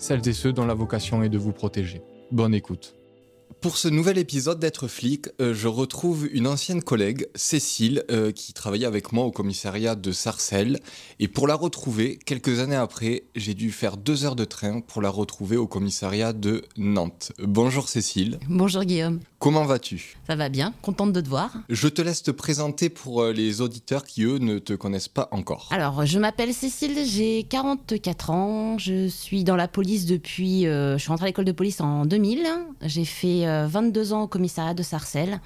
celles et ceux dont la vocation est de vous protéger. Bonne écoute. Pour ce nouvel épisode d'être flic, euh, je retrouve une ancienne collègue, Cécile, euh, qui travaillait avec moi au commissariat de Sarcelles. Et pour la retrouver, quelques années après, j'ai dû faire deux heures de train pour la retrouver au commissariat de Nantes. Bonjour Cécile. Bonjour Guillaume. Comment vas-tu? Ça va bien, contente de te voir. Je te laisse te présenter pour euh, les auditeurs qui, eux, ne te connaissent pas encore. Alors, je m'appelle Cécile, j'ai 44 ans, je suis dans la police depuis... Euh, je suis rentrée à l'école de police en 2000, j'ai fait 22 euh, ans au commissariat de Sarcelles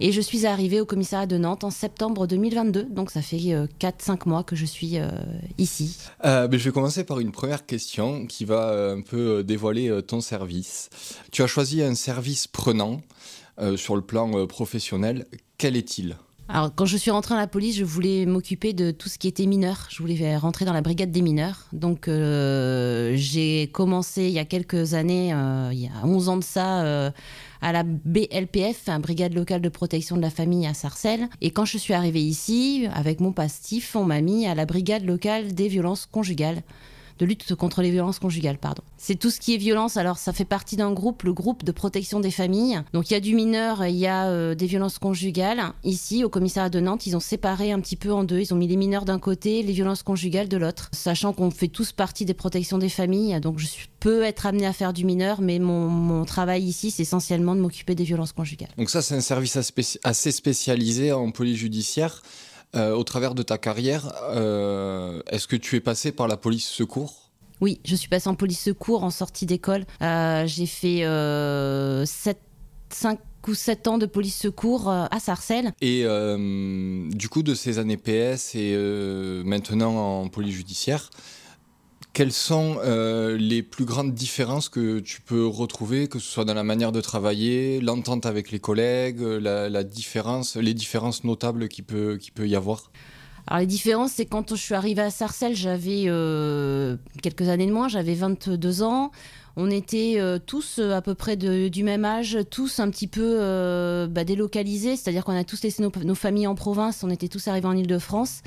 et je suis arrivée au commissariat de Nantes en septembre 2022, donc ça fait 4-5 mois que je suis ici. je vais commencer par une première question qui va un peu dévoiler ton service. Tu as choisi un service prenant. Euh, sur le plan euh, professionnel, quel est-il? Alors, quand je suis rentrée dans la police, je voulais m'occuper de tout ce qui était mineur. Je voulais rentrer dans la brigade des mineurs. Donc, euh, j'ai commencé il y a quelques années, il y a 11 ans de ça, à la BLPF, brigade locale de protection de la famille à Sarcelles. Et quand je suis arrivée ici, avec mon pastif, on m'a mis à la brigade locale des violences conjugales de lutte contre les violences conjugales, pardon. C'est tout ce qui est violence. Alors, ça fait partie d'un groupe, le groupe de protection des familles. Donc, il y a du mineur, il y a euh, des violences conjugales. Ici, au commissariat de Nantes, ils ont séparé un petit peu en deux. Ils ont mis les mineurs d'un côté, les violences conjugales de l'autre. Sachant qu'on fait tous partie des protections des familles. Donc, je peux être amenée à faire du mineur, mais mon, travail ici, c'est essentiellement de m'occuper des violences conjugales. Donc, ça, c'est un service assez spécialisé en police judiciaire. Euh, au travers de ta carrière, euh, est-ce que tu es passé par la police secours? Oui, je suis passé en police secours en sortie d'école. Euh, j'ai fait 5 ou 7 ans de police secours à Sarcelles. Et du coup, de ces années PS et maintenant en police judiciaire, quelles sont euh, les plus grandes différences que tu peux retrouver, que ce soit dans la manière de travailler, l'entente avec les collègues, la, différence, les différences notables qu'il peut, qui peut y avoir? Alors les différences, c'est quand je suis arrivée à Sarcelles, j'avais euh, quelques années de moins, j'avais 22 ans. On était euh, tous à peu près du même âge, tous un petit peu bah, délocalisés, c'est-à-dire qu'on a tous laissé nos, nos, familles en province, on était tous arrivés en Ile-de-France.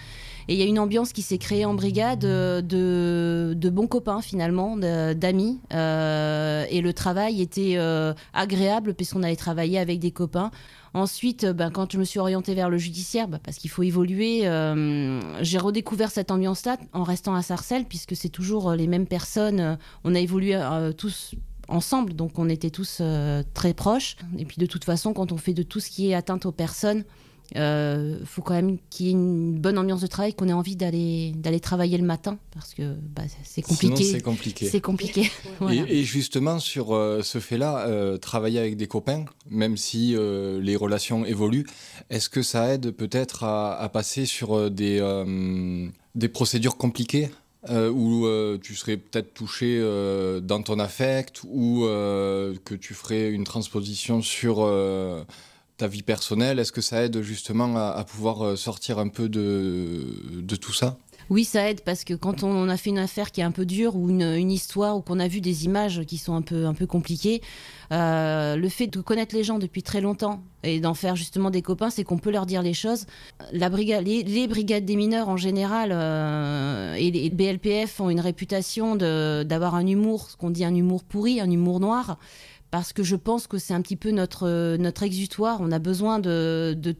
Et il y a une ambiance qui s'est créée en brigade de, bons copains finalement, d'amis. Euh, et le travail était euh, agréable puisqu'on allait travailler avec des copains. Ensuite, ben, quand je me suis orientée vers le judiciaire, ben, parce qu'il faut évoluer, euh, j'ai redécouvert cette ambiance-là en restant à Sarcelles, puisque c'est toujours les mêmes personnes. On a évolué tous ensemble, donc on était tous très proches. Et puis de toute façon, quand on fait de tout ce qui est atteinte aux personnes, il euh, faut quand même qu'il y ait une bonne ambiance de travail, qu'on ait envie d'aller d'aller travailler le matin parce que bah, c'est compliqué. c'est compliqué. C'est compliqué. et, justement sur euh, ce fait-là, euh, travailler avec des copains, même si les relations évoluent, est-ce que ça aide peut-être à, à, passer sur des des procédures compliquées où tu serais peut-être touché dans ton affect ou que tu ferais une transposition sur ta vie personnelle Est-ce que ça aide justement à, pouvoir euh, sortir un peu de, de tout ça? Oui, ça aide parce que quand on a fait une affaire qui est un peu dure ou une, histoire ou qu'on a vu des images qui sont un peu, un peu compliquées, euh, le fait de connaître les gens depuis très longtemps et d'en faire justement des copains, c'est qu'on peut leur dire les choses. La brigade, les, brigades des mineurs en général euh, et les BLPF ont une réputation d'avoir un humour, ce qu'on dit un humour pourri, un humour noir parce que je pense que c'est un petit peu notre, notre exutoire. On a besoin de, de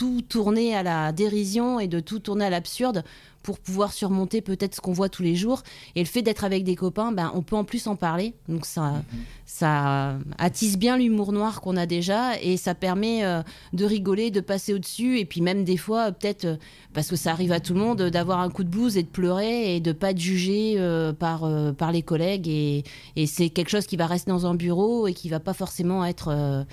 tout tourner à la dérision et de tout tourner à l'absurde pour pouvoir surmonter peut-être ce qu'on voit tous les jours. Et le fait d'être avec des copains, ben, on peut en plus en parler. Donc ça, ça attise bien l'humour noir qu'on a déjà et ça permet euh, de rigoler, de passer au-dessus. Et puis même des fois, peut-être, euh, parce que ça arrive à tout le monde, d'avoir un coup de blues et de pleurer et de pas être jugé euh, par, par les collègues. Et, et c'est quelque chose qui va rester dans un bureau et qui va pas forcément être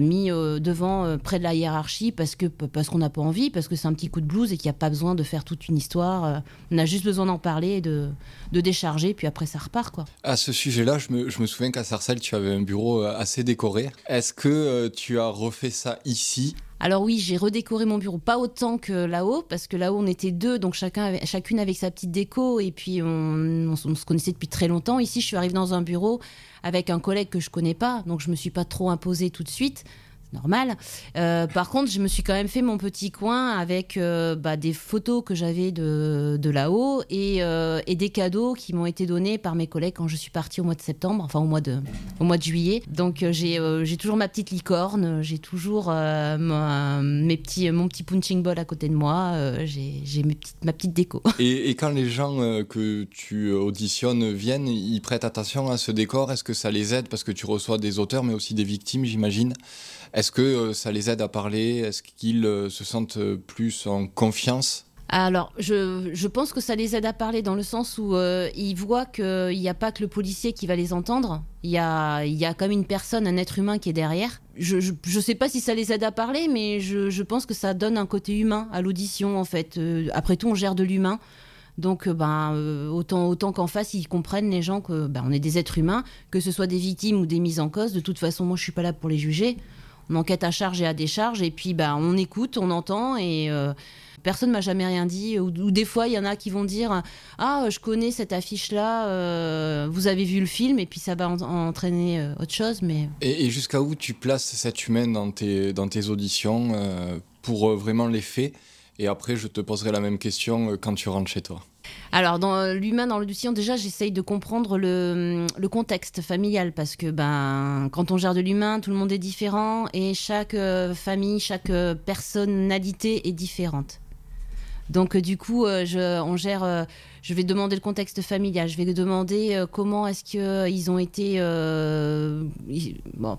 mis devant près de la hiérarchie parce que parce qu'on n'a pas envie, parce que c'est un petit coup de blues et qu'il n'y a pas besoin de faire toute une histoire. on a juste besoin d'en parler de, de décharger, puis après ça repart quoi. À ce sujet-là, je me, je me souviens qu'à Sarcelles, tu avais un bureau assez décoré. Est-ce que tu as refait ça ici alors oui, j'ai redécoré mon bureau, pas autant que là-haut, parce que là-haut on était deux, donc chacun chacune avec sa petite déco, et puis on, se connaissait depuis très longtemps. Ici, je suis arrivée dans un bureau avec un collègue que je connais pas, donc je me suis pas trop imposée tout de suite normal. Euh, par contre, je me suis quand même fait mon petit coin avec euh, bah, des photos que j'avais de, là-haut euh, et, des cadeaux qui m'ont été donnés par mes collègues quand je suis partie au mois de septembre, enfin au mois de, juillet. Donc j'ai toujours ma petite licorne, j'ai toujours mes petits, mon petit punching ball à côté de moi, j'ai ma petite déco. Et quand les gens que tu auditionnes viennent, ils prêtent attention à ce décor? Est-ce que ça les aide? Parce que tu reçois des auteurs mais aussi des victimes, j'imagine est-ce que euh, ça les aide à parler? Est-ce qu'ils euh, se sentent euh, plus en confiance? Alors, je, pense que ça les aide à parler dans le sens où ils voient qu'il n'y a pas que le policier qui va les entendre. Il y a, y a comme une personne, un être humain qui est derrière. Je ne sais pas si ça les aide à parler, mais je, pense que ça donne un côté humain à l'audition, en fait. après tout, on gère de l'humain. Donc, ben, autant, autant qu'en face, ils comprennent les gens que ben, on est des êtres humains, que ce soit des victimes ou des mises en cause. De toute façon, moi, je suis pas là pour les juger enquête à charge et à décharge, et puis bah, on écoute, on entend, et euh, personne m'a jamais rien dit. Ou, des fois, il y en a qui vont dire Ah, je connais cette affiche-là, euh, vous avez vu le film, et puis ça va entraîner euh, autre chose. Mais... Et, jusqu'à où tu places cette humaine dans tes, dans tes auditions pour vraiment les faits? Et après, je te poserai la même question quand tu rentres chez toi. Alors, dans l'humain, dans l'audition, déjà, j'essaye de comprendre le, contexte familial parce que ben, quand on gère de l'humain, tout le monde est différent et chaque euh, famille, chaque euh, personnalité est différente. Donc, euh, du coup, je, on gère. je vais demander le contexte familial. Je vais demander comment est-ce qu'ils ont été,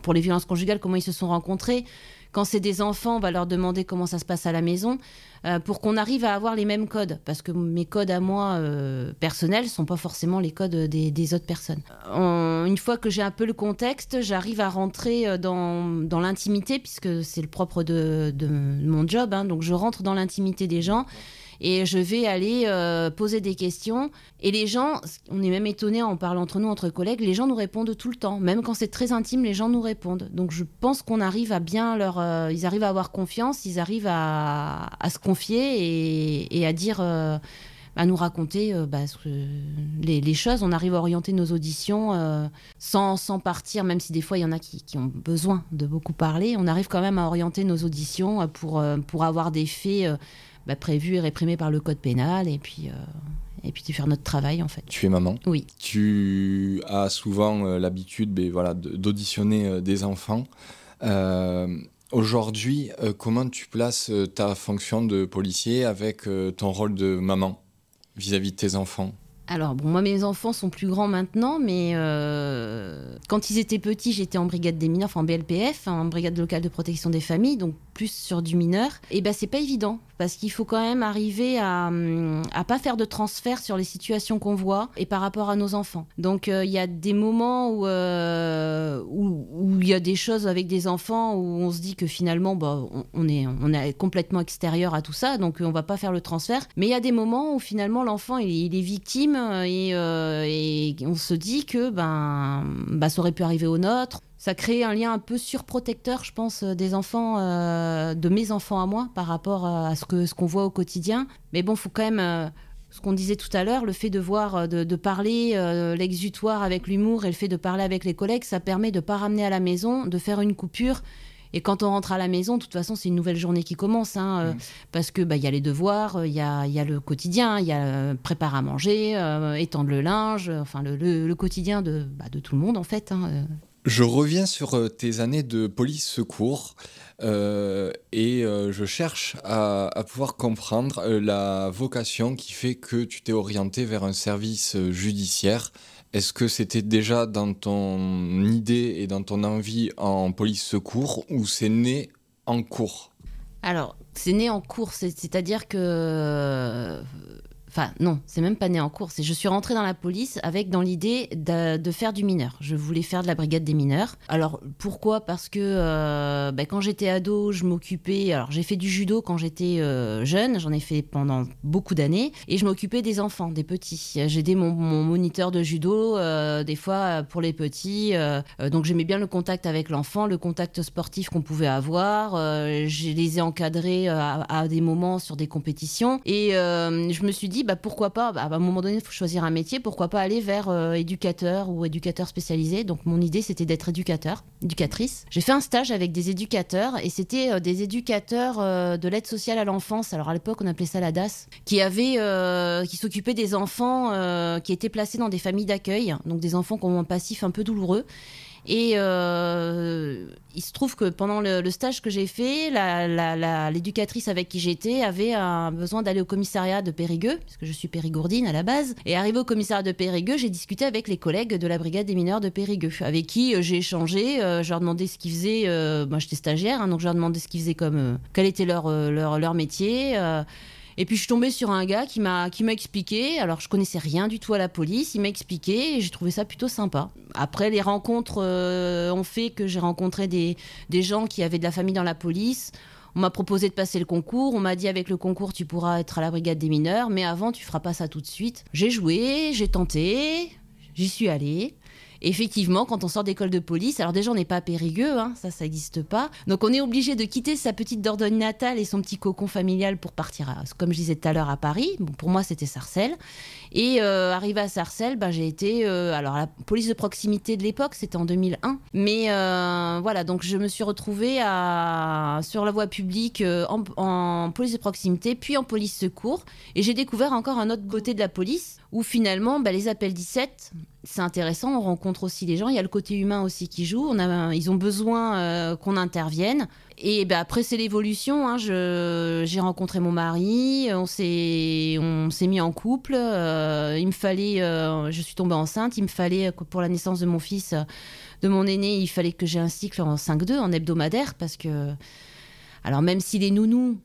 pour les violences conjugales, comment ils se sont rencontrés. Quand c'est des enfants, on va leur demander comment ça se passe à la maison euh, pour qu'on arrive à avoir les mêmes codes. Parce que mes codes à moi euh, personnels sont pas forcément les codes des, autres personnes. une fois que j'ai un peu le contexte, j'arrive à rentrer euh, dans, dans l'intimité, puisque c'est le propre de, de mon job. Hein. donc je rentre dans l'intimité des gens et je vais aller euh, poser des questions. Et les gens, on est même étonné en parlant entre nous, entre collègues, les gens nous répondent tout le temps. Même quand c'est très intime, les gens nous répondent. Donc je pense qu'on arrive à bien leur. Euh, ils arrivent à avoir confiance, ils arrivent à, se confier et, à dire. Euh, à nous raconter bah, les, choses. On arrive à orienter nos auditions sans, sans, partir, même si des fois il y en a qui, qui, ont besoin de beaucoup parler. On arrive quand même à orienter nos auditions pour, pour avoir des faits bah, prévu et réprimé par le code pénal et puis euh, et puis de faire notre travail en fait. Tu es maman Oui. Tu as souvent euh, l'habitude ben, voilà, d'auditionner euh, des enfants. Aujourd'hui, comment tu places ta fonction de policier avec ton rôle de maman vis-à-vis de tes enfants? Alors, bon, moi, mes enfants sont plus grands maintenant, mais quand ils étaient petits, j'étais en brigade des mineurs, enfin en BLPF, en brigade locale de protection des familles, donc plus sur du mineur. Et ben, c'est pas évident parce qu'il faut quand même arriver à, à pas faire de transfert sur les situations qu'on voit et par rapport à nos enfants. Donc euh, il y a des moments euh, où où il y a des choses avec des enfants où on se dit que finalement bah, on, est on est complètement extérieur à tout ça, donc on va pas faire le transfert. Mais il y a des moments où finalement l'enfant il, est victime et, euh, on se dit que ben bah, ça aurait pu arriver au nôtre ça crée un lien un peu surprotecteur, je pense, euh, des enfants, euh, de mes enfants à moi, par rapport à ce que ce qu'on voit au quotidien. Mais bon, faut quand même, euh, ce qu'on disait tout à l'heure, le fait de voir, de, parler l'exutoire avec l'humour et le fait de parler avec les collègues, ça permet de pas ramener à la maison, de faire une coupure. Et quand on rentre à la maison, de toute façon, c'est une nouvelle journée qui commence, hein, mmh. parce que bah il y a les devoirs, il y a, y a, le quotidien, il y a préparer à manger, étendre le linge, enfin le, le, quotidien de, bah, de tout le monde en fait. Hein, je reviens sur euh, tes années de police secours euh, et euh, je cherche à, pouvoir comprendre la vocation qui fait que tu t'es orienté vers un service judiciaire. Est-ce que c'était déjà dans ton idée et dans ton envie en police secours ou c'est né en cours? Alors, c'est né en cours, c'est-à-dire que Enfin, non, c'est même pas né en cours. Je suis rentrée dans la police avec dans l'idée de, faire du mineur. Je voulais faire de la brigade des mineurs. Alors pourquoi? Parce que euh, bah, quand j'étais ado, je m'occupais. Alors j'ai fait du judo quand j'étais euh, jeune. J'en ai fait pendant beaucoup d'années et je m'occupais des enfants, des petits. J'aidais mon, mon, moniteur de judo euh, des fois pour les petits. donc j'aimais bien le contact avec l'enfant, le contact sportif qu'on pouvait avoir. je les ai encadrés à, des moments sur des compétitions et je me suis dit bah, pourquoi pas, bah, à un moment donné, il faut choisir un métier, pourquoi pas aller vers euh, éducateur ou éducateur spécialisé. Donc mon idée, c'était d'être éducateur, éducatrice. J'ai fait un stage avec des éducateurs et c'était euh, des éducateurs euh, de l'aide sociale à l'enfance. Alors à l'époque, on appelait ça la DAS, qui avait, qui s'occupait des enfants qui étaient placés dans des familles d'accueil, donc des enfants qui ont un passif un peu douloureux et euh, il se trouve que pendant le, stage que j'ai fait, l'éducatrice avec qui j'étais avait un besoin d'aller au commissariat de Périgueux, puisque je suis périgourdine à la base. Et arrivé au commissariat de Périgueux, j'ai discuté avec les collègues de la brigade des mineurs de Périgueux, avec qui euh, j'ai échangé. Euh, je leur demandais ce qu'ils faisaient. moi, j'étais stagiaire, hein, donc je leur demandais ce qu'ils faisaient comme. quel était leur, leur, leur métier. Et puis je suis tombée sur un gars qui m'a qui m'a expliqué. Alors je connaissais rien du tout à la police. Il m'a expliqué et j'ai trouvé ça plutôt sympa. Après les rencontres euh, ont fait que j'ai rencontré des, des gens qui avaient de la famille dans la police. On m'a proposé de passer le concours. On m'a dit avec le concours tu pourras être à la brigade des mineurs, mais avant tu feras pas ça tout de suite. J'ai joué, j'ai tenté, j'y suis allée effectivement, quand on sort d'école de police, alors déjà on n'est pas périgueux, hein, ça, ça n'existe pas. Donc on est obligé de quitter sa petite Dordogne natale et son petit cocon familial pour partir, à, comme je disais tout à l'heure, à Paris. Bon, pour moi, c'était Sarcelles. Et euh, arrivé à Sarcelles, ben, j'ai été, euh, alors la police de proximité de l'époque, c'était en 2001. Mais euh, voilà, donc je me suis retrouvée sur la voie publique en, police de proximité, puis en police secours. Et j'ai découvert encore un autre côté de la police où finalement, ben, les appels 17, c'est intéressant, on rencontre aussi les gens, il y a le côté humain aussi qui joue, ils ont besoin euh, qu'on intervienne. Et ben après, c'est l'évolution. Hein, j'ai rencontré mon mari, on s'est mis en couple. Euh, il me fallait, euh, je suis tombée enceinte, il me fallait, pour la naissance de mon fils, de mon aîné, il fallait que j'ai un cycle en 5-2, en hebdomadaire, parce que. Alors, même si les nounous,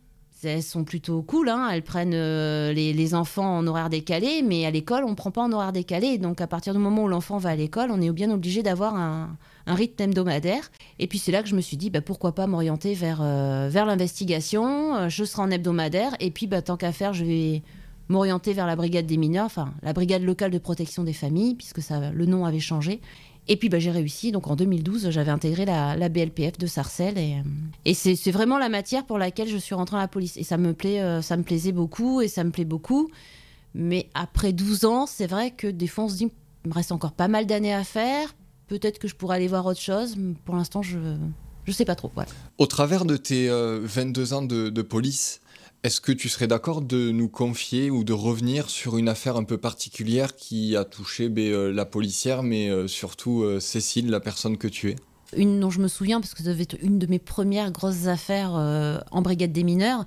elles sont plutôt cool. Hein. Elles prennent euh, les, enfants en horaire décalé, mais à l'école, on ne prend pas en horaire décalé. Donc, à partir du moment où l'enfant va à l'école, on est bien obligé d'avoir un, rythme hebdomadaire. Et puis, c'est là que je me suis dit, bah, pourquoi pas m'orienter vers, euh, vers l'investigation. Euh, je serai en hebdomadaire. Et puis, bah, tant qu'à faire, je vais m'orienter vers la brigade des mineurs, enfin, la brigade locale de protection des familles, puisque ça, le nom avait changé. Et puis bah, j'ai réussi. Donc en 2012, j'avais intégré la, BLPF de Sarcelles. Et, euh, et c'est vraiment la matière pour laquelle je suis rentrée à la police. Et ça me, plaît, euh, ça me plaisait beaucoup et ça me plaît beaucoup. Mais après 12 ans, c'est vrai que des fois on se dit, il me reste encore pas mal d'années à faire. Peut-être que je pourrais aller voir autre chose. Pour l'instant, je ne sais pas trop. Au travers de tes 22 euh, ans de, de police, est-ce que tu serais d'accord de nous confier ou de revenir sur une affaire un peu particulière qui a touché ben, euh, la policière, mais euh, surtout euh, Cécile, la personne que tu es? Une dont je me souviens, parce que ça devait être une de mes premières grosses affaires en brigade des mineurs.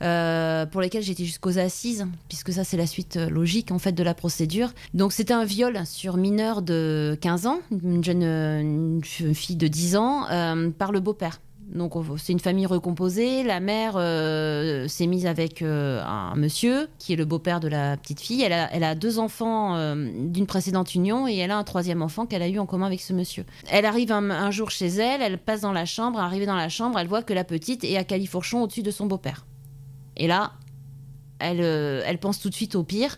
pour lesquelles j'étais jusqu'aux assises, puisque ça c'est la suite logique en fait de la procédure. Donc c'était un viol sur mineur de 15 ans, une jeune fille de 10 ans, par le beau-père. Donc c'est une famille recomposée. La mère euh, s'est mise avec euh, un monsieur qui est le beau-père de la petite fille. Elle a, deux enfants euh, d'une précédente union et elle a un troisième enfant qu'elle a eu en commun avec ce monsieur. Elle arrive un, jour chez elle, elle passe dans la chambre. Arrivée dans la chambre, elle voit que la petite est à califourchon au-dessus de son beau-père. Et là, elle, elle pense tout de suite au pire.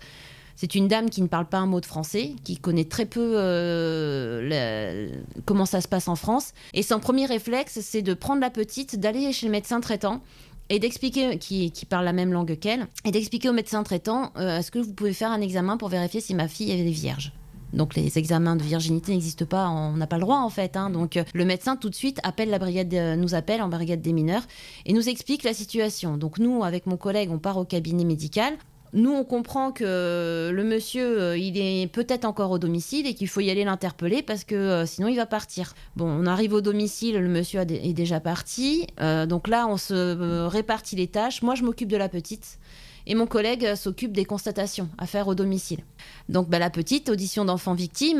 C'est une dame qui ne parle pas un mot de français, qui connaît très peu euh, comment ça se passe en France. Et son premier réflexe, c'est de prendre la petite, d'aller chez le médecin traitant et d'expliquer, qui, parle la même langue qu'elle, et d'expliquer au médecin traitant euh, est-ce que vous pouvez faire un examen pour vérifier si ma fille est vierge? Donc les examens de virginité n'existent pas, on n'a pas le droit en fait. Hein. Donc le médecin tout de suite appelle la brigade, nous appelle en brigade des mineurs et nous explique la situation. Donc nous, avec mon collègue, on part au cabinet médical. Nous, on comprend que le monsieur, euh, il est peut-être encore au domicile et qu'il faut y aller l'interpeller parce que euh, sinon il va partir. Bon, on arrive au domicile, le monsieur est déjà parti. Euh, donc là, on se répartit les tâches. Moi, je m'occupe de la petite. Et mon collègue s'occupe des constatations à faire au domicile. Donc bah, la petite, audition d'enfant victime,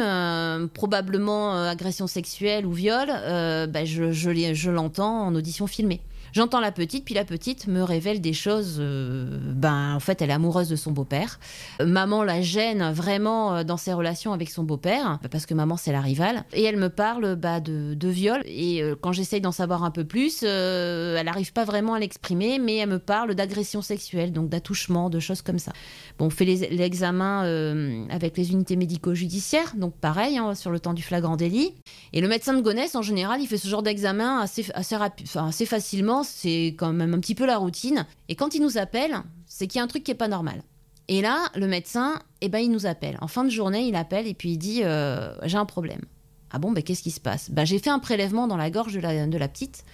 probablement agression sexuelle ou viol, bah, je, je l'entends en audition filmée. J'entends la petite, puis la petite me révèle des choses. ben, en fait, elle est amoureuse de son beau-père. maman la gêne vraiment dans ses relations avec son beau-père, parce que maman c'est la rivale. Et elle me parle bah, de, viol. Et quand j'essaye d'en savoir un peu plus, elle n'arrive pas vraiment à l'exprimer, mais elle me parle d'agression sexuelle, donc d'attouchement, de choses comme ça. Bon, on fait l'examen avec les unités médico-judiciaires, donc pareil, hein, sur le temps du flagrant délit. Et le médecin de Gonesse, en général, il fait ce genre d'examen assez, assez facilement, c'est quand même un petit peu la routine. Et quand il nous appelle, c'est qu'il y a un truc qui est pas normal. Et là, le médecin, eh ben, il nous appelle. En fin de journée, il appelle et puis il dit euh, J'ai un problème. Ah bon, ben, qu'est-ce qui se passe? Ben, J'ai fait un prélèvement dans la gorge de la, de la petite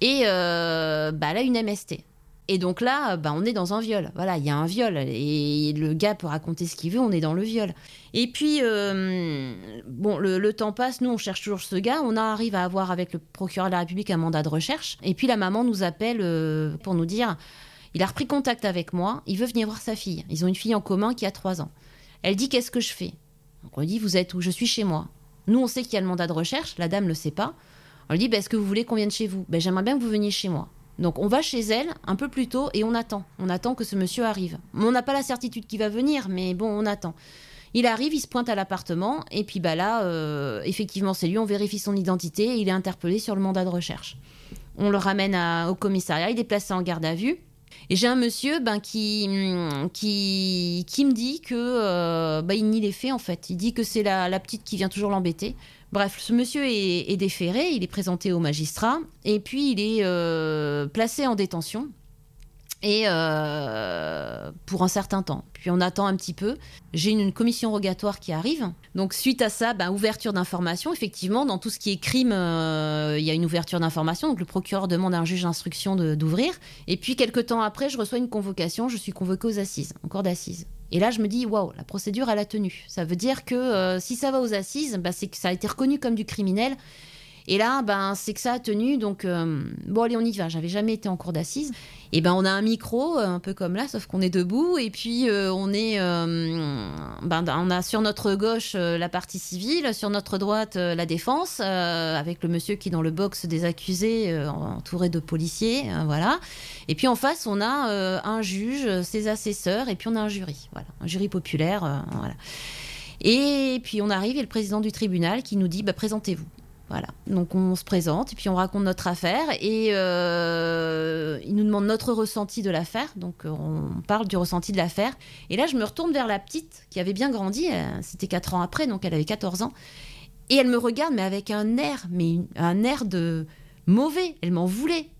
et euh, ben, elle a une MST. Et donc là, bah, on est dans un viol. Voilà, il y a un viol. Et le gars peut raconter ce qu'il veut, on est dans le viol. Et puis, euh, bon, le, temps passe, nous, on cherche toujours ce gars. On arrive à avoir avec le procureur de la République un mandat de recherche. Et puis la maman nous appelle euh, pour nous dire il a repris contact avec moi, il veut venir voir sa fille. Ils ont une fille en commun qui a 3 ans. Elle dit qu'est-ce que je fais? On lui dit vous êtes où? Je suis chez moi. Nous, on sait qu'il y a le mandat de recherche, la dame ne le sait pas. On lui dit bah, est-ce que vous voulez qu'on vienne chez vous? Ben, J'aimerais bien que vous veniez chez moi. Donc on va chez elle un peu plus tôt et on attend. On attend que ce monsieur arrive. On n'a pas la certitude qu'il va venir, mais bon, on attend. Il arrive, il se pointe à l'appartement, et puis bah là, euh, effectivement, c'est lui, on vérifie son identité, et il est interpellé sur le mandat de recherche. On le ramène au commissariat, il est placé en garde à vue. Et j'ai un monsieur ben, qui, qui, qui me dit que euh, ben, il nie les faits en fait. Il dit que c'est la, la petite qui vient toujours l'embêter. Bref, ce monsieur est, déféré, il est présenté au magistrat, et puis il est euh, placé en détention. Et euh, pour un certain temps. Puis on attend un petit peu. J'ai une, commission rogatoire qui arrive. Donc suite à ça, ben, ouverture d'information. Effectivement, dans tout ce qui est crime, euh, il y a une ouverture d'information. Donc le procureur demande à un juge d'instruction d'ouvrir. Et puis quelques temps après, je reçois une convocation. Je suis convoqué aux assises, encore d'assises. Et là, je me dis, waouh, la procédure, elle a tenu. Ça veut dire que euh, si ça va aux assises, bah, c'est que ça a été reconnu comme du criminel. Et là, ben, c'est que ça a tenu. Donc, euh, bon, allez, on y va. J'avais jamais été en cours d'assises. Et ben, on a un micro, euh, un peu comme là, sauf qu'on est debout. Et puis, euh, on est. ben, on a sur notre gauche la partie civile, sur notre droite la défense, avec le monsieur qui est dans le box des accusés, entouré de policiers. voilà. Et puis, en face, on a un juge, ses assesseurs, et puis on a un jury. Voilà. Un jury populaire. Et puis on arrive et le président du tribunal qui nous dit bah, présentez-vous. Voilà. Donc on se présente et puis on raconte notre affaire et euh, il nous demande notre ressenti de l'affaire. Donc on parle du ressenti de l'affaire. Et là je me retourne vers la petite qui avait bien grandi. Euh, c'était 4 ans après, donc elle avait 14 ans. Et elle me regarde mais avec un air, mais un air de mauvais. Elle m'en voulait.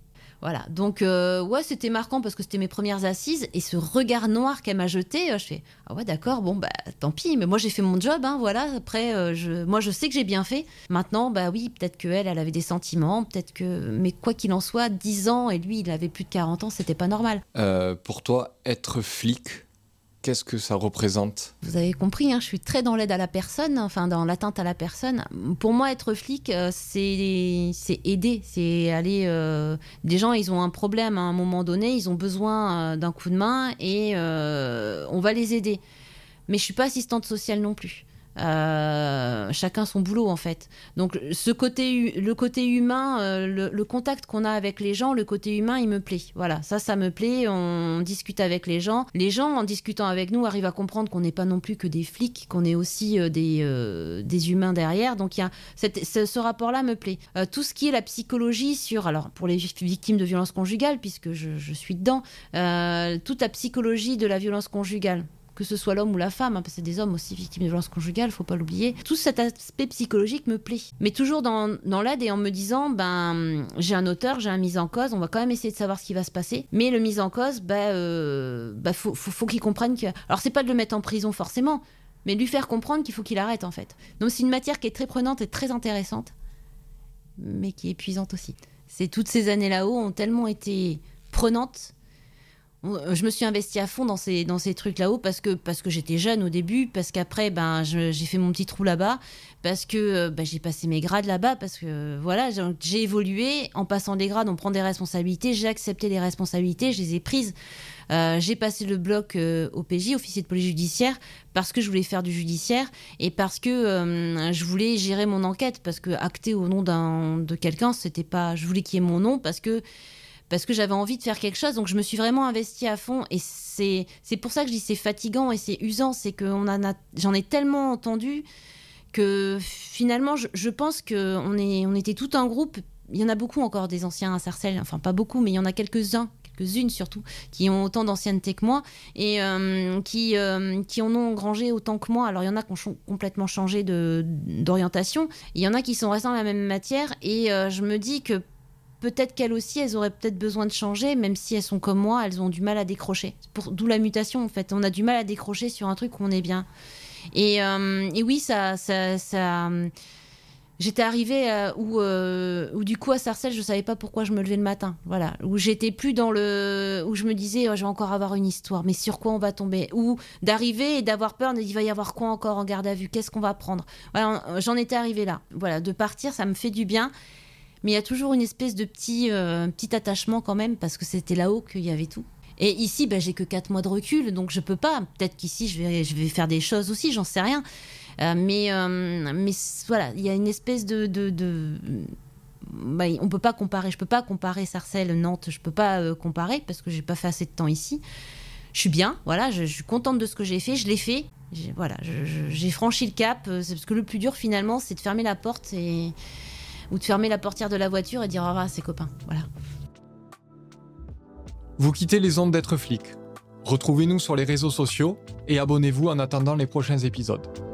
Voilà, donc euh, ouais, c'était marquant parce que c'était mes premières assises et ce regard noir qu'elle m'a jeté, euh, je fais ah ouais d'accord, bon bah tant pis, mais moi j'ai fait mon job, hein, voilà. Après, euh, je, moi je sais que j'ai bien fait. Maintenant, bah oui, peut-être que elle, elle avait des sentiments, peut-être que, mais quoi qu'il en soit, 10 ans et lui, il avait plus de 40 ans, c'était pas normal. pour toi, être flic, qu'est-ce que ça représente Vous avez compris, hein, je suis très dans l'aide à la personne, enfin dans l'atteinte à la personne. Pour moi, être flic, euh, c'est aider, c'est aller. Euh, des gens, ils ont un problème à un moment donné, ils ont besoin euh, d'un coup de main et on va les aider. Mais je suis pas assistante sociale non plus. Euh, chacun son boulot en fait. Donc ce côté, le côté humain, euh, le, contact qu'on a avec les gens, le côté humain, il me plaît. Voilà, ça, ça me plaît. On discute avec les gens. Les gens, en discutant avec nous, arrivent à comprendre qu'on n'est pas non plus que des flics, qu'on est aussi euh, des, des humains derrière. Donc il y a ce, rapport-là me plaît. tout ce qui est la psychologie sur, alors pour les victimes de violences conjugales, puisque je, je suis dedans, toute la psychologie de la violence conjugale que ce soit l'homme ou la femme, hein, parce que c'est des hommes aussi victimes de violences conjugales, faut pas l'oublier. Tout cet aspect psychologique me plaît. Mais toujours dans, l'aide et en me disant, ben, j'ai un auteur, j'ai un mise en cause, on va quand même essayer de savoir ce qui va se passer. Mais le mise en cause, ben, euh, ben faut, faut, qu'il comprenne que. Alors, c'est pas de le mettre en prison forcément, mais lui faire comprendre qu'il faut qu'il arrête en fait. Donc, c'est une matière qui est très prenante et très intéressante, mais qui est épuisante aussi. C'est toutes ces années là-haut ont tellement été prenantes je me suis investie à fond dans ces, dans ces trucs là-haut parce que, parce que j'étais jeune au début, parce qu'après, ben, j'ai fait mon petit trou là-bas, parce que euh, ben, j'ai passé mes grades là-bas, parce que voilà, j'ai évolué. En passant des grades, on prend des responsabilités. J'ai accepté les responsabilités, je les ai prises. Euh, j'ai passé le bloc au PJ, officier de police judiciaire, parce que je voulais faire du judiciaire et parce que je voulais gérer mon enquête, parce que acter au nom de quelqu'un, c'était pas. Je voulais qu'il y ait mon nom, parce que parce que j'avais envie de faire quelque chose. Donc je me suis vraiment investie à fond. Et c'est pour ça que je dis c'est fatigant et c'est usant. C'est que j'en ai tellement entendu que finalement, je, je pense qu'on on était tout un groupe. Il y en a beaucoup encore des anciens à Sarcelles, enfin pas beaucoup, mais il y en a quelques-uns quelques-unes surtout, qui ont autant d'ancienneté que moi et euh, qui, euh, qui en ont engrangé autant que moi. Alors il y en a qui ont complètement changé d'orientation, il y en a qui sont restés dans la même matière et euh, je me dis que peut-être qu'elles aussi, elles auraient peut-être besoin de changer, même si elles sont comme moi, elles ont du mal à décrocher. D'où la mutation en fait, on a du mal à décrocher sur un truc où on est bien. Et, et oui, ça, ça, ça j'étais arrivée euh, où, euh, où, du coup à Sarcelles je savais pas pourquoi je me levais le matin. Voilà. Où j'étais plus dans le où je me disais oh, je vais encore avoir une histoire. Mais sur quoi on va tomber? Ou d'arriver et d'avoir peur il va y avoir quoi encore en garde à vue? Qu'est-ce qu'on va prendre? J'en étais arrivée là. Voilà. De partir ça me fait du bien mais il y a toujours une espèce de petit euh, petit attachement quand même parce que c'était là-haut qu'il y avait tout et ici, ben, j'ai que 4 mois de recul, donc je peux pas. Peut-être qu'ici, je vais, je faire des choses aussi, j'en sais rien. Euh, mais, euh, voilà, il y a une espèce de, de, de bah, on peut pas comparer. Je peux pas comparer Sarcelles, Nantes. Je peux pas comparer parce que j'ai pas fait assez de temps ici. Je suis bien, voilà. Je, suis contente de ce que j'ai fait. Je l'ai fait. Voilà, j'ai franchi le cap. C'est parce que le plus dur finalement, c'est de fermer la porte et ou de fermer la portière de la voiture et dire au revoir à ses copains. Voilà. Vous quittez les ondes d'être flic. Retrouvez-nous sur les réseaux sociaux et abonnez-vous en attendant les prochains épisodes.